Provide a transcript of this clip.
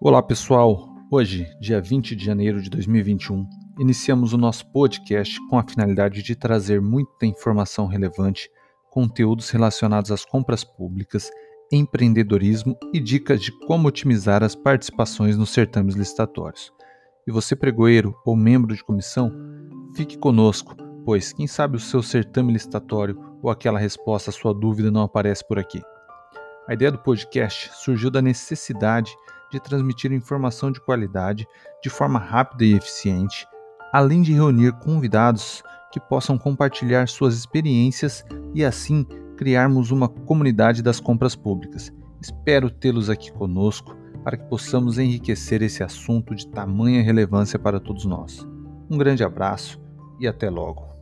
Olá pessoal, hoje, dia 20 de janeiro de 2021, iniciamos o nosso podcast com a finalidade de trazer muita informação relevante, conteúdos relacionados às compras públicas, empreendedorismo e dicas de como otimizar as participações nos certames licitatórios. E você, pregoeiro ou membro de comissão, fique conosco, pois quem sabe o seu certame licitatório ou aquela resposta à sua dúvida não aparece por aqui. A ideia do podcast surgiu da necessidade de transmitir informação de qualidade de forma rápida e eficiente, além de reunir convidados que possam compartilhar suas experiências e assim criarmos uma comunidade das compras públicas. Espero tê-los aqui conosco para que possamos enriquecer esse assunto de tamanha relevância para todos nós. Um grande abraço e até logo.